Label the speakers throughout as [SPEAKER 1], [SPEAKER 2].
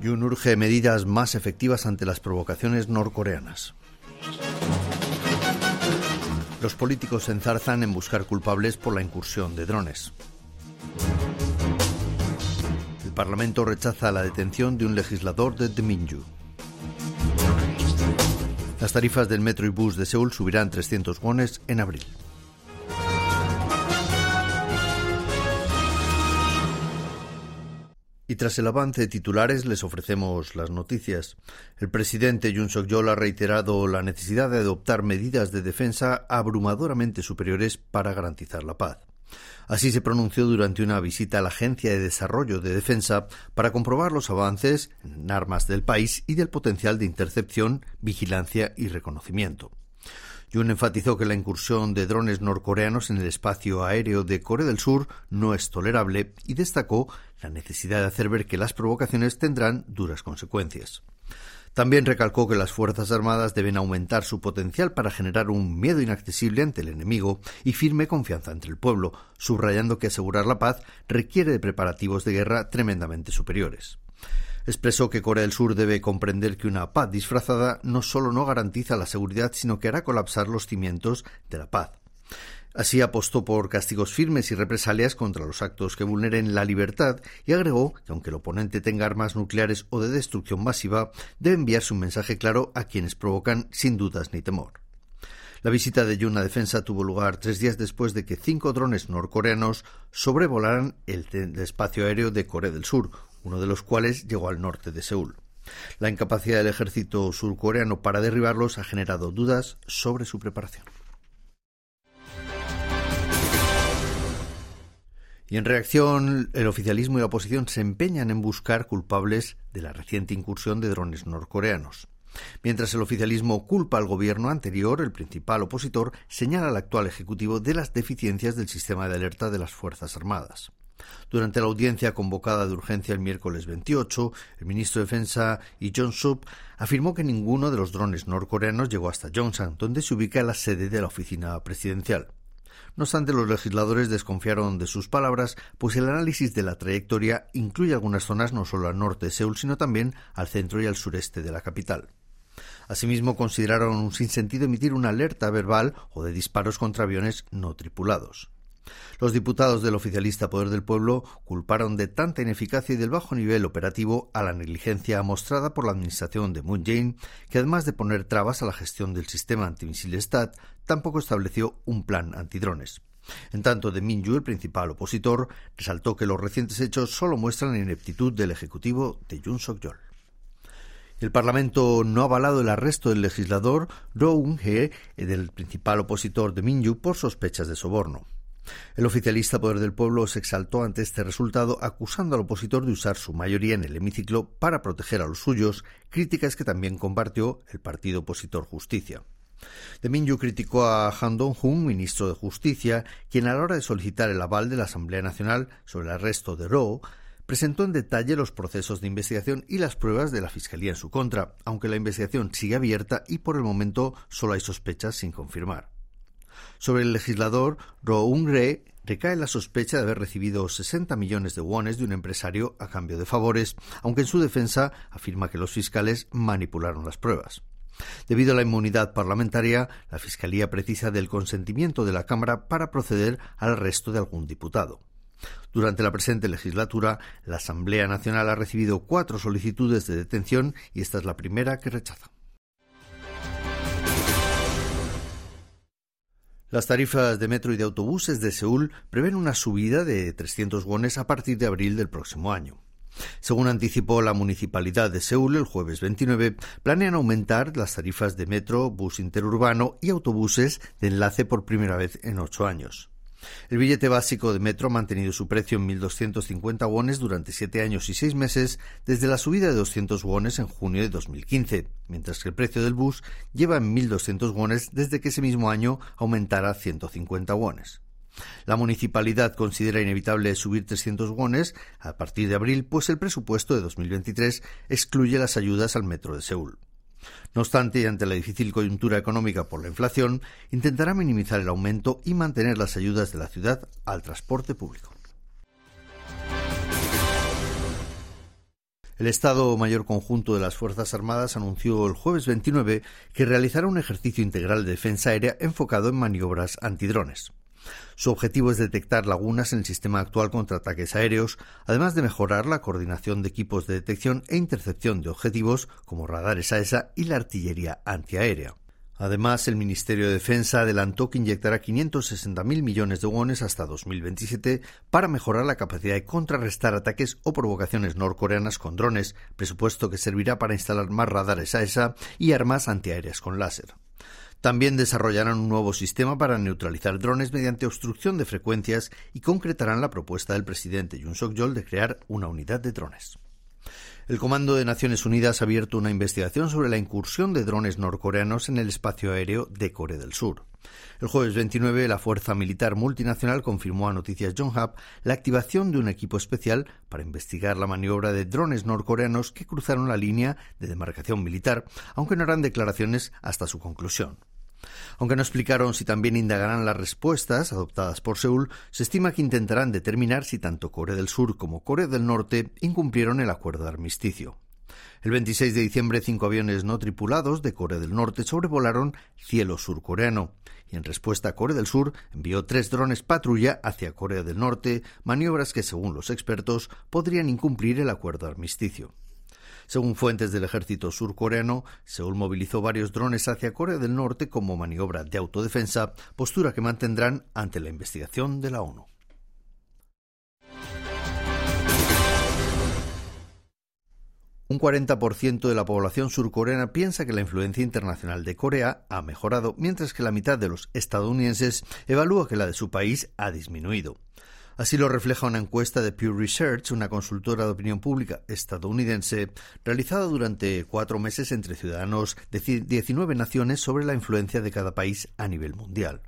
[SPEAKER 1] Yun urge medidas más efectivas ante las provocaciones norcoreanas. Los políticos se enzarzan en buscar culpables por la incursión de drones. El Parlamento rechaza la detención de un legislador de Deminju. Las tarifas del metro y bus de Seúl subirán 300 wones en abril. Y tras el avance de titulares les ofrecemos las noticias. El presidente Yoon Suk-yeol ha reiterado la necesidad de adoptar medidas de defensa abrumadoramente superiores para garantizar la paz. Así se pronunció durante una visita a la Agencia de Desarrollo de Defensa para comprobar los avances en armas del país y del potencial de intercepción, vigilancia y reconocimiento. Jun enfatizó que la incursión de drones norcoreanos en el espacio aéreo de Corea del Sur no es tolerable y destacó la necesidad de hacer ver que las provocaciones tendrán duras consecuencias. También recalcó que las Fuerzas Armadas deben aumentar su potencial para generar un miedo inaccesible ante el enemigo y firme confianza entre el pueblo, subrayando que asegurar la paz requiere de preparativos de guerra tremendamente superiores expresó que Corea del Sur debe comprender que una paz disfrazada no solo no garantiza la seguridad, sino que hará colapsar los cimientos de la paz. Así apostó por castigos firmes y represalias contra los actos que vulneren la libertad y agregó que aunque el oponente tenga armas nucleares o de destrucción masiva, debe enviarse un mensaje claro a quienes provocan sin dudas ni temor. La visita de Yuna Defensa tuvo lugar tres días después de que cinco drones norcoreanos sobrevolaran el espacio aéreo de Corea del Sur, uno de los cuales llegó al norte de Seúl. La incapacidad del ejército surcoreano para derribarlos ha generado dudas sobre su preparación. Y en reacción, el oficialismo y la oposición se empeñan en buscar culpables de la reciente incursión de drones norcoreanos. Mientras el oficialismo culpa al gobierno anterior, el principal opositor señala al actual ejecutivo de las deficiencias del sistema de alerta de las Fuerzas Armadas. Durante la audiencia convocada de urgencia el miércoles 28, el ministro de Defensa Lee Jong-suk afirmó que ninguno de los drones norcoreanos llegó hasta Yongsan, donde se ubica la sede de la oficina presidencial. No obstante, los legisladores desconfiaron de sus palabras, pues el análisis de la trayectoria incluye algunas zonas no solo al norte de Seúl, sino también al centro y al sureste de la capital. Asimismo, consideraron un sinsentido emitir una alerta verbal o de disparos contra aviones no tripulados. Los diputados del oficialista Poder del Pueblo culparon de tanta ineficacia y del bajo nivel operativo a la negligencia mostrada por la administración de Moon Jae-in, que además de poner trabas a la gestión del sistema antimisiles STAT, tampoco estableció un plan antidrones. En tanto, de Min el principal opositor, resaltó que los recientes hechos solo muestran la ineptitud del ejecutivo de Yoon Suk-yeol. El Parlamento no ha avalado el arresto del legislador Roh Eun-hye, del principal opositor de Minju, por sospechas de soborno. El oficialista Poder del Pueblo se exaltó ante este resultado acusando al opositor de usar su mayoría en el hemiciclo para proteger a los suyos, críticas que también compartió el partido opositor Justicia. De Minyu criticó a Han Dong-hun, ministro de Justicia, quien a la hora de solicitar el aval de la Asamblea Nacional sobre el arresto de Roh, presentó en detalle los procesos de investigación y las pruebas de la Fiscalía en su contra, aunque la investigación sigue abierta y por el momento solo hay sospechas sin confirmar. Sobre el legislador Roungre recae la sospecha de haber recibido 60 millones de wones de un empresario a cambio de favores, aunque en su defensa afirma que los fiscales manipularon las pruebas. Debido a la inmunidad parlamentaria, la Fiscalía precisa del consentimiento de la Cámara para proceder al arresto de algún diputado. Durante la presente legislatura, la Asamblea Nacional ha recibido cuatro solicitudes de detención y esta es la primera que rechaza. Las tarifas de metro y de autobuses de Seúl prevén una subida de 300 wones a partir de abril del próximo año. Según anticipó la Municipalidad de Seúl el jueves 29, planean aumentar las tarifas de metro, bus interurbano y autobuses de enlace por primera vez en ocho años. El billete básico de metro ha mantenido su precio en 1.250 wones durante siete años y seis meses desde la subida de 200 wones en junio de 2015, mientras que el precio del bus lleva en 1.200 wones desde que ese mismo año aumentara 150 wones. La municipalidad considera inevitable subir 300 wones a partir de abril, pues el presupuesto de 2023 excluye las ayudas al metro de Seúl. No obstante, ante la difícil coyuntura económica por la inflación, intentará minimizar el aumento y mantener las ayudas de la ciudad al transporte público. El Estado Mayor Conjunto de las Fuerzas Armadas anunció el jueves 29 que realizará un ejercicio integral de defensa aérea enfocado en maniobras antidrones. Su objetivo es detectar lagunas en el sistema actual contra ataques aéreos, además de mejorar la coordinación de equipos de detección e intercepción de objetivos como radares AESA y la artillería antiaérea. Además, el Ministerio de Defensa adelantó que inyectará 560.000 millones de wones hasta 2027 para mejorar la capacidad de contrarrestar ataques o provocaciones norcoreanas con drones, presupuesto que servirá para instalar más radares AESA y armas antiaéreas con láser. También desarrollarán un nuevo sistema para neutralizar drones mediante obstrucción de frecuencias y concretarán la propuesta del presidente Yoon Suk-yeol de crear una unidad de drones. El Comando de Naciones Unidas ha abierto una investigación sobre la incursión de drones norcoreanos en el espacio aéreo de Corea del Sur. El jueves 29, la Fuerza Militar Multinacional confirmó a Noticias Yonhap la activación de un equipo especial para investigar la maniobra de drones norcoreanos que cruzaron la línea de demarcación militar, aunque no harán declaraciones hasta su conclusión. Aunque no explicaron si también indagarán las respuestas adoptadas por Seúl, se estima que intentarán determinar si tanto Corea del Sur como Corea del Norte incumplieron el acuerdo de armisticio. El 26 de diciembre, cinco aviones no tripulados de Corea del Norte sobrevolaron cielo surcoreano y en respuesta Corea del Sur envió tres drones patrulla hacia Corea del Norte, maniobras que, según los expertos, podrían incumplir el acuerdo armisticio. Según fuentes del ejército surcoreano, Seúl movilizó varios drones hacia Corea del Norte como maniobra de autodefensa, postura que mantendrán ante la investigación de la ONU. Un 40% de la población surcoreana piensa que la influencia internacional de Corea ha mejorado, mientras que la mitad de los estadounidenses evalúa que la de su país ha disminuido. Así lo refleja una encuesta de Pew Research, una consultora de opinión pública estadounidense, realizada durante cuatro meses entre ciudadanos de 19 naciones sobre la influencia de cada país a nivel mundial.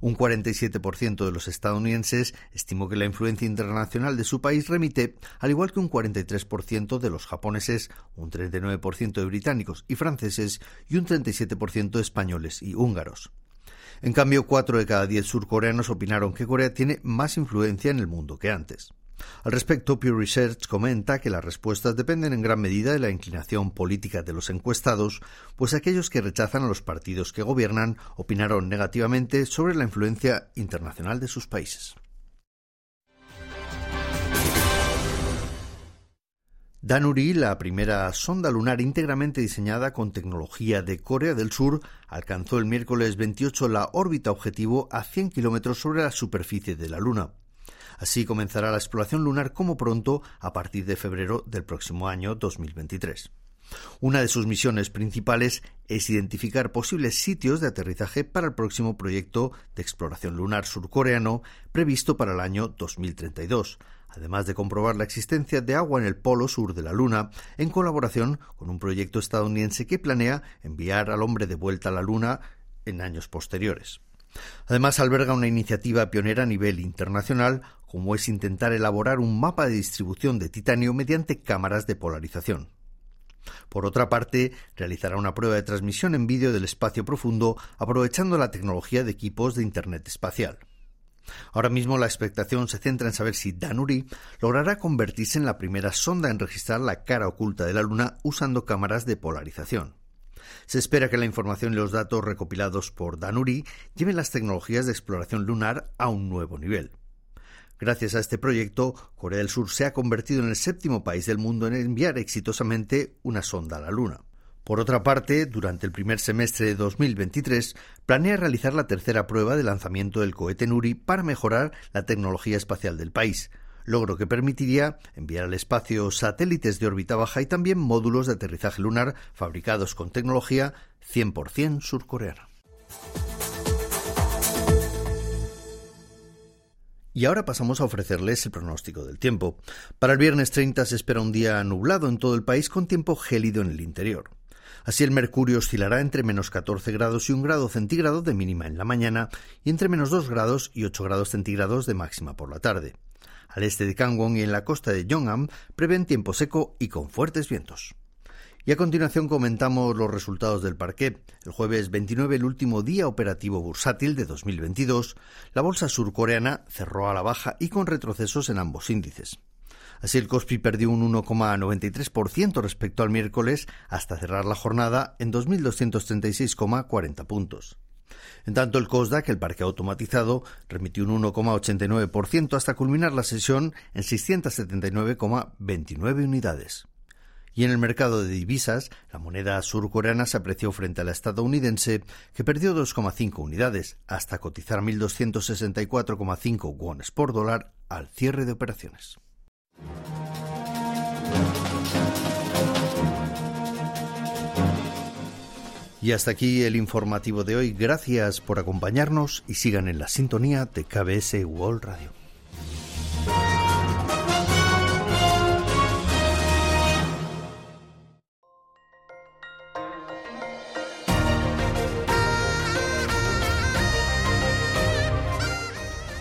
[SPEAKER 1] Un 47% de los estadounidenses estimó que la influencia internacional de su país remite, al igual que un 43% de los japoneses, un 39% de británicos y franceses y un 37% de españoles y húngaros. En cambio, cuatro de cada diez surcoreanos opinaron que Corea tiene más influencia en el mundo que antes. Al respecto, Pew Research comenta que las respuestas dependen en gran medida de la inclinación política de los encuestados, pues aquellos que rechazan a los partidos que gobiernan opinaron negativamente sobre la influencia internacional de sus países. Danuri, la primera sonda lunar íntegramente diseñada con tecnología de Corea del Sur, alcanzó el miércoles 28 la órbita objetivo a 100 kilómetros sobre la superficie de la Luna. Así comenzará la exploración lunar como pronto a partir de febrero del próximo año 2023. Una de sus misiones principales es identificar posibles sitios de aterrizaje para el próximo proyecto de exploración lunar surcoreano previsto para el año 2032 además de comprobar la existencia de agua en el polo sur de la Luna, en colaboración con un proyecto estadounidense que planea enviar al hombre de vuelta a la Luna en años posteriores. Además, alberga una iniciativa pionera a nivel internacional, como es intentar elaborar un mapa de distribución de titanio mediante cámaras de polarización. Por otra parte, realizará una prueba de transmisión en vídeo del espacio profundo aprovechando la tecnología de equipos de Internet espacial. Ahora mismo la expectación se centra en saber si Danuri logrará convertirse en la primera sonda en registrar la cara oculta de la Luna usando cámaras de polarización. Se espera que la información y los datos recopilados por Danuri lleven las tecnologías de exploración lunar a un nuevo nivel. Gracias a este proyecto, Corea del Sur se ha convertido en el séptimo país del mundo en enviar exitosamente una sonda a la Luna. Por otra parte, durante el primer semestre de 2023, planea realizar la tercera prueba de lanzamiento del cohete Nuri para mejorar la tecnología espacial del país, logro que permitiría enviar al espacio satélites de órbita baja y también módulos de aterrizaje lunar fabricados con tecnología 100% surcoreana. Y ahora pasamos a ofrecerles el pronóstico del tiempo. Para el viernes 30 se espera un día nublado en todo el país con tiempo gélido en el interior. Así el mercurio oscilará entre menos 14 grados y 1 grado centígrado de mínima en la mañana y entre menos 2 grados y 8 grados centígrados de máxima por la tarde. Al este de Kangwon y en la costa de Yongham prevén tiempo seco y con fuertes vientos. Y a continuación comentamos los resultados del parqué. El jueves 29, el último día operativo bursátil de 2022, la bolsa surcoreana cerró a la baja y con retrocesos en ambos índices. Así el Kospi perdió un 1,93% respecto al miércoles hasta cerrar la jornada en 2.236,40 puntos. En tanto, el COSDAC, el parque automatizado, remitió un 1,89% hasta culminar la sesión en 679,29 unidades. Y en el mercado de divisas, la moneda surcoreana se apreció frente a la estadounidense, que perdió 2,5 unidades, hasta cotizar 1.264,5 wones por dólar al cierre de operaciones. Y hasta aquí el informativo de hoy. Gracias por acompañarnos y sigan en la sintonía de KBS World Radio.